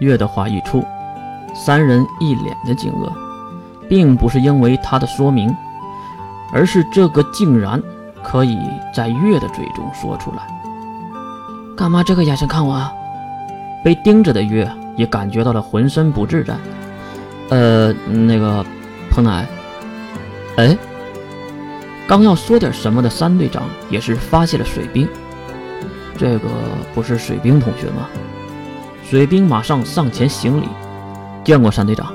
月的话一出，三人一脸的惊愕，并不是因为他的说明，而是这个竟然可以在月的嘴中说出来。干嘛这个眼神看我啊？被盯着的月也感觉到了浑身不自在。呃，那个彭奶，哎，刚要说点什么的三队长也是发现了水兵。这个不是水兵同学吗？水兵马上上前行礼，见过三队长。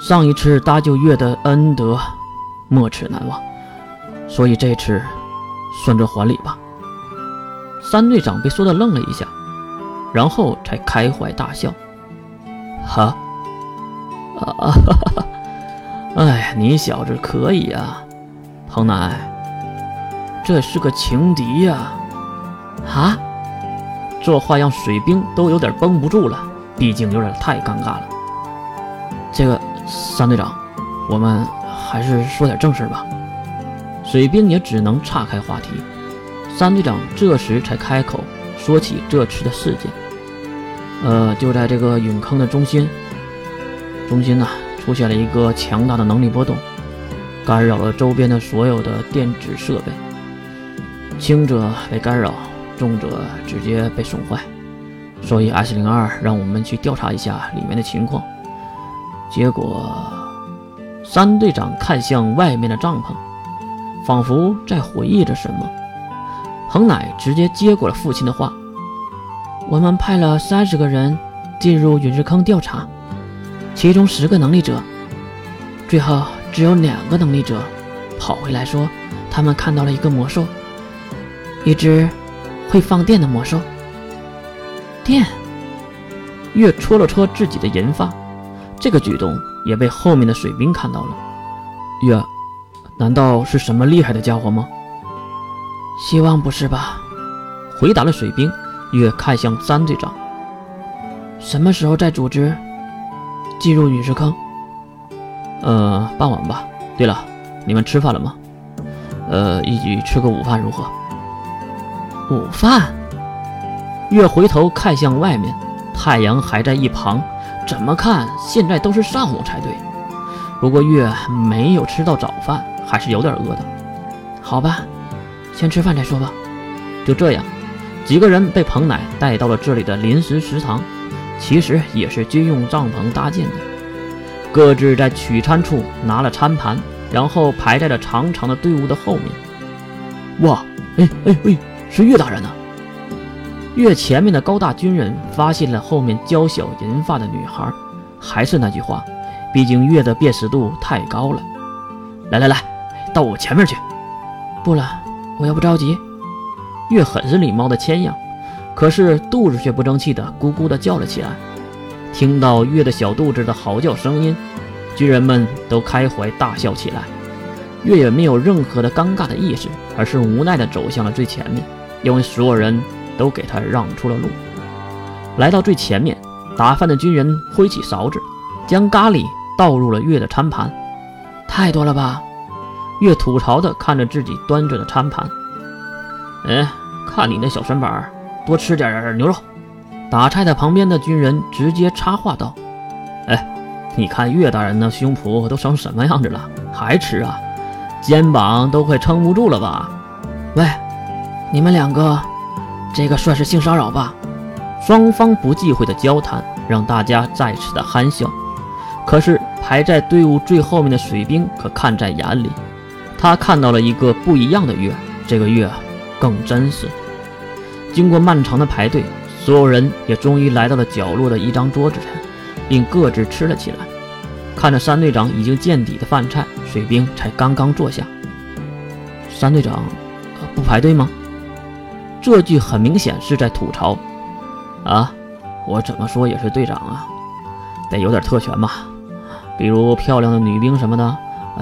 上一次搭救月的恩德，没齿难忘，所以这次算作还礼吧。三队长被说的愣了一下，然后才开怀大笑。哈，啊哈哈！哎，你小子可以啊，彭南，这是个情敌呀。啊！这话让水兵都有点绷不住了，毕竟有点太尴尬了。这个三队长，我们还是说点正事吧。水兵也只能岔开话题。三队长这时才开口说起这次的事件。呃，就在这个陨坑的中心，中心呢出现了一个强大的能力波动，干扰了周边的所有的电子设备，轻者被干扰。重者直接被损坏，所以 S 零二让我们去调查一下里面的情况。结果，三队长看向外面的帐篷，仿佛在回忆着什么。恒乃直接接过了父亲的话：“我们派了三十个人进入陨石坑调查，其中十个能力者，最后只有两个能力者跑回来说，他们看到了一个魔兽，一只。”会放电的魔兽，电。月戳了戳自己的银发，这个举动也被后面的水兵看到了。月，难道是什么厉害的家伙吗？希望不是吧？回答了水兵。月看向三队长，什么时候再组织进入陨石坑？呃，傍晚吧。对了，你们吃饭了吗？呃，一起吃个午饭如何？午饭，月回头看向外面，太阳还在一旁，怎么看现在都是上午才对。不过月没有吃到早饭，还是有点饿的。好吧，先吃饭再说吧。就这样，几个人被彭奶带到了这里的临时食堂，其实也是军用帐篷搭建的。各自在取餐处拿了餐盘，然后排在了长长的队伍的后面。哇，哎哎哎！是岳大人呢。岳前面的高大军人发现了后面娇小银发的女孩，还是那句话，毕竟岳的辨识度太高了。来来来，到我前面去。不了，我要不着急。月很是礼貌的谦让，可是肚子却不争气的咕咕的叫了起来。听到月的小肚子的嚎叫声音，军人们都开怀大笑起来。月也没有任何的尴尬的意识，而是无奈的走向了最前面。因为所有人都给他让出了路，来到最前面，打饭的军人挥起勺子，将咖喱倒入了月的餐盘。太多了吧？月吐槽的看着自己端着的餐盘。哎，看你那小身板，多吃点牛肉。打菜的旁边的军人直接插话道：“哎，你看岳大人那胸脯都成什么样子了，还吃啊？肩膀都快撑不住了吧？”喂。你们两个，这个算是性骚扰吧？双方不忌讳的交谈让大家再次的憨笑。可是排在队伍最后面的水兵可看在眼里，他看到了一个不一样的月，这个月更真实。经过漫长的排队，所有人也终于来到了角落的一张桌子上，并各自吃了起来。看着三队长已经见底的饭菜，水兵才刚刚坐下。三队长，不排队吗？这句很明显是在吐槽，啊，我怎么说也是队长啊，得有点特权嘛，比如漂亮的女兵什么的，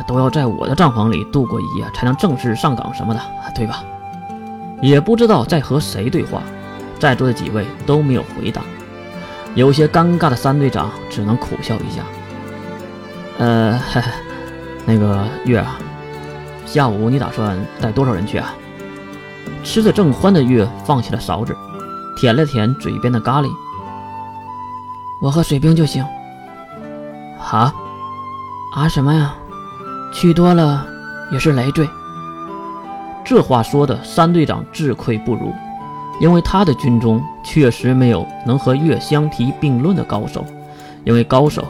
都要在我的帐篷里度过一夜才能正式上岗什么的，对吧？也不知道在和谁对话，在座的几位都没有回答，有些尴尬的三队长只能苦笑一下。呃，那个月啊，下午你打算带多少人去啊？吃的正欢的月放下了勺子，舔了舔嘴边的咖喱。我和水兵就行。啊？啊什么呀？去多了也是累赘。这话说的三队长自愧不如，因为他的军中确实没有能和月相提并论的高手，因为高手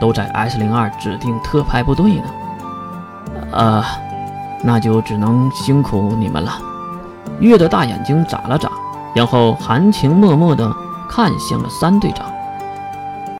都在 S 零二指定特派部队呢。呃，那就只能辛苦你们了。月的大眼睛眨了眨，然后含情脉脉地看向了三队长。